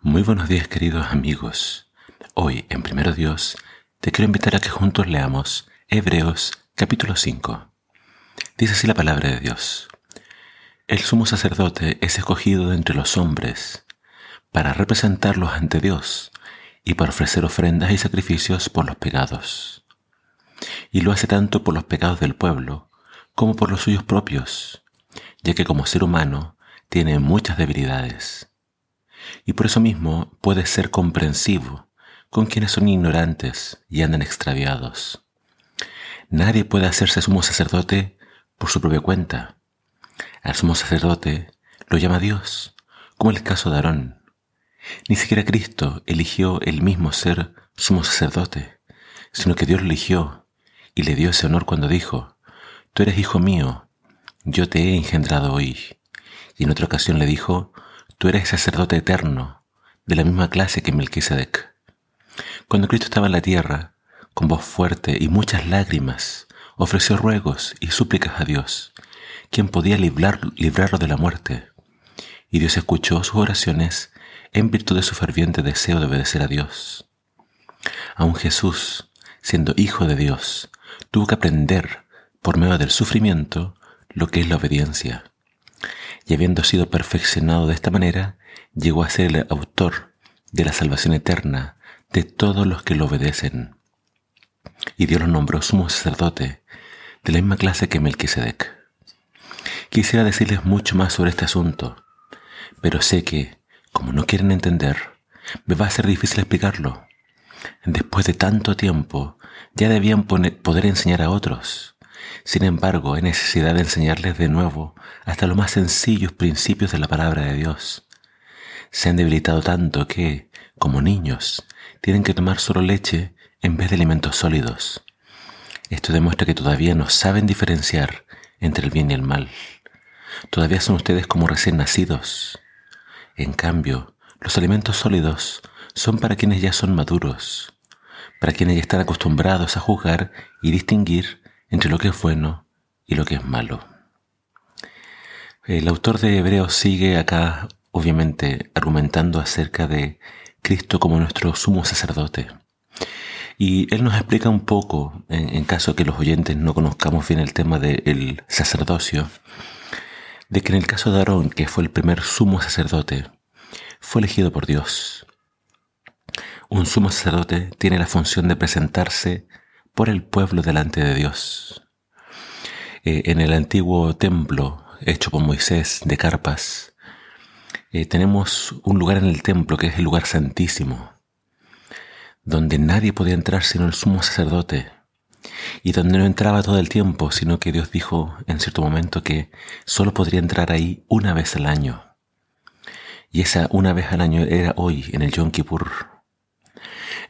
Muy buenos días queridos amigos. Hoy en Primero Dios te quiero invitar a que juntos leamos Hebreos capítulo 5. Dice así la palabra de Dios. El sumo sacerdote es escogido de entre los hombres para representarlos ante Dios y para ofrecer ofrendas y sacrificios por los pecados. Y lo hace tanto por los pecados del pueblo como por los suyos propios, ya que como ser humano tiene muchas debilidades. Y por eso mismo puede ser comprensivo con quienes son ignorantes y andan extraviados. Nadie puede hacerse sumo sacerdote por su propia cuenta. Al sumo sacerdote lo llama Dios, como el caso de Aarón. Ni siquiera Cristo eligió el mismo ser sumo sacerdote, sino que Dios lo eligió y le dio ese honor cuando dijo, Tú eres hijo mío, yo te he engendrado hoy. Y en otra ocasión le dijo, Tú eres sacerdote eterno, de la misma clase que Melquisedec. Cuando Cristo estaba en la tierra, con voz fuerte y muchas lágrimas, ofreció ruegos y súplicas a Dios, quien podía librarlo de la muerte. Y Dios escuchó sus oraciones en virtud de su ferviente deseo de obedecer a Dios. Aun Jesús, siendo hijo de Dios, tuvo que aprender, por medio del sufrimiento, lo que es la obediencia. Y habiendo sido perfeccionado de esta manera, llegó a ser el autor de la salvación eterna de todos los que lo obedecen. Y Dios lo nombró sumo sacerdote, de la misma clase que Melquisedec. Quisiera decirles mucho más sobre este asunto, pero sé que, como no quieren entender, me va a ser difícil explicarlo. Después de tanto tiempo, ya debían poder enseñar a otros. Sin embargo, hay necesidad de enseñarles de nuevo hasta los más sencillos principios de la palabra de Dios. Se han debilitado tanto que, como niños, tienen que tomar solo leche en vez de alimentos sólidos. Esto demuestra que todavía no saben diferenciar entre el bien y el mal. Todavía son ustedes como recién nacidos. En cambio, los alimentos sólidos son para quienes ya son maduros, para quienes ya están acostumbrados a juzgar y distinguir entre lo que es bueno y lo que es malo. El autor de Hebreos sigue acá, obviamente, argumentando acerca de Cristo como nuestro sumo sacerdote. Y él nos explica un poco, en, caso que los oyentes no conozcamos bien el tema del sacerdocio, de que en el caso de Aarón, que fue el primer sumo sacerdote, fue elegido por Dios. Un sumo sacerdote tiene la función de presentarse por el pueblo delante de Dios. Eh, en el antiguo templo hecho por Moisés de carpas, eh, tenemos un lugar en el templo que es el lugar santísimo, donde nadie podía entrar sino el sumo sacerdote y donde no entraba todo el tiempo, sino que Dios dijo en cierto momento que solo podría entrar ahí una vez al año. Y esa una vez al año era hoy, en el Yom Kippur.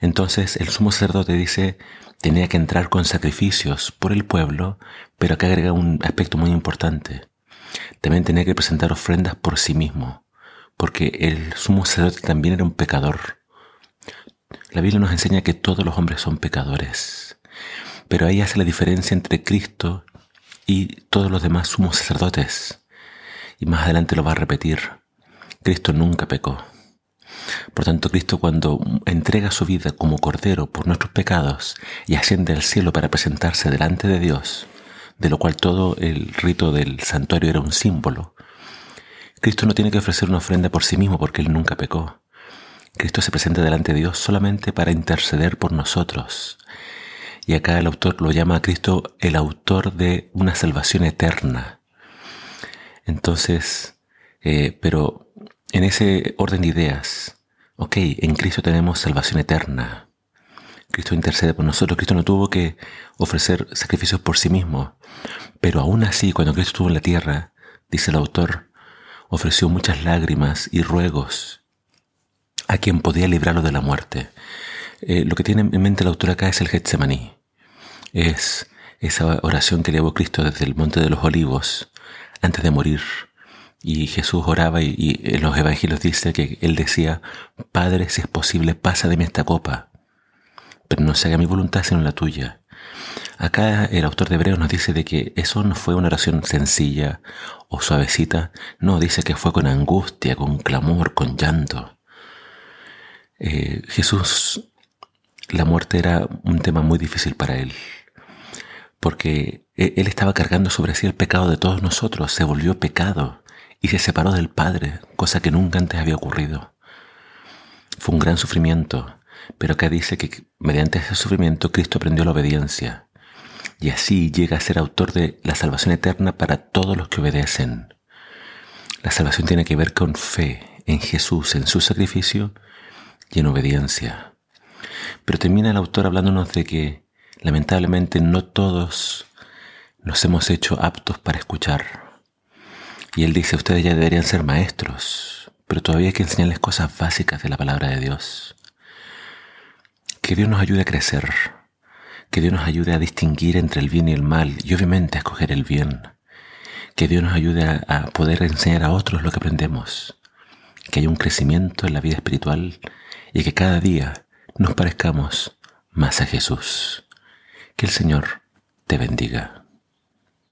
Entonces el sumo sacerdote dice, tenía que entrar con sacrificios por el pueblo, pero acá agrega un aspecto muy importante. También tenía que presentar ofrendas por sí mismo, porque el sumo sacerdote también era un pecador. La Biblia nos enseña que todos los hombres son pecadores. Pero ahí hace la diferencia entre Cristo y todos los demás sumos sacerdotes. Y más adelante lo va a repetir. Cristo nunca pecó. Por tanto, Cristo cuando entrega su vida como cordero por nuestros pecados y asciende al cielo para presentarse delante de Dios, de lo cual todo el rito del santuario era un símbolo, Cristo no tiene que ofrecer una ofrenda por sí mismo porque Él nunca pecó. Cristo se presenta delante de Dios solamente para interceder por nosotros, y acá el autor lo llama a Cristo el autor de una salvación eterna. Entonces, eh, pero en ese orden de ideas, ok, en Cristo tenemos salvación eterna. Cristo intercede por nosotros. Cristo no tuvo que ofrecer sacrificios por sí mismo. Pero aún así, cuando Cristo estuvo en la tierra, dice el autor, ofreció muchas lágrimas y ruegos a quien podía librarlo de la muerte. Eh, lo que tiene en mente el autor acá es el Getsemaní es esa oración que llevó Cristo desde el Monte de los Olivos antes de morir. Y Jesús oraba y, en los evangelios dice que él decía, Padre, si es posible, pasa de mí esta copa, pero no se haga mi voluntad sino la tuya. Acá el autor de Hebreos nos dice de que eso no fue una oración sencilla o suavecita, no, dice que fue con angustia, con clamor, con llanto. Eh, Jesús, la muerte era un tema muy difícil para él, porque e, él estaba cargando sobre sí el pecado de todos nosotros, se volvió pecado y se separó del Padre, cosa que nunca antes había ocurrido. Fue un gran sufrimiento, pero acá dice que mediante ese sufrimiento Cristo aprendió la obediencia y así llega a ser autor de la salvación eterna para todos los que obedecen. La salvación tiene que ver con fe en Jesús, en su sacrificio y en obediencia. Pero termina el autor hablándonos de que lamentablemente no todos nos hemos hecho aptos para escuchar. Y él dice, ustedes ya deberían ser maestros, pero todavía hay que enseñarles cosas básicas de la palabra de Dios. Que Dios nos ayude a crecer, que Dios nos ayude a distinguir entre el bien y el mal y obviamente a escoger el bien. Que Dios nos ayude a, poder enseñar a otros lo que aprendemos. Que haya un crecimiento en la vida espiritual y que cada día nos parezcamos más a Jesús. Que el Señor te bendiga.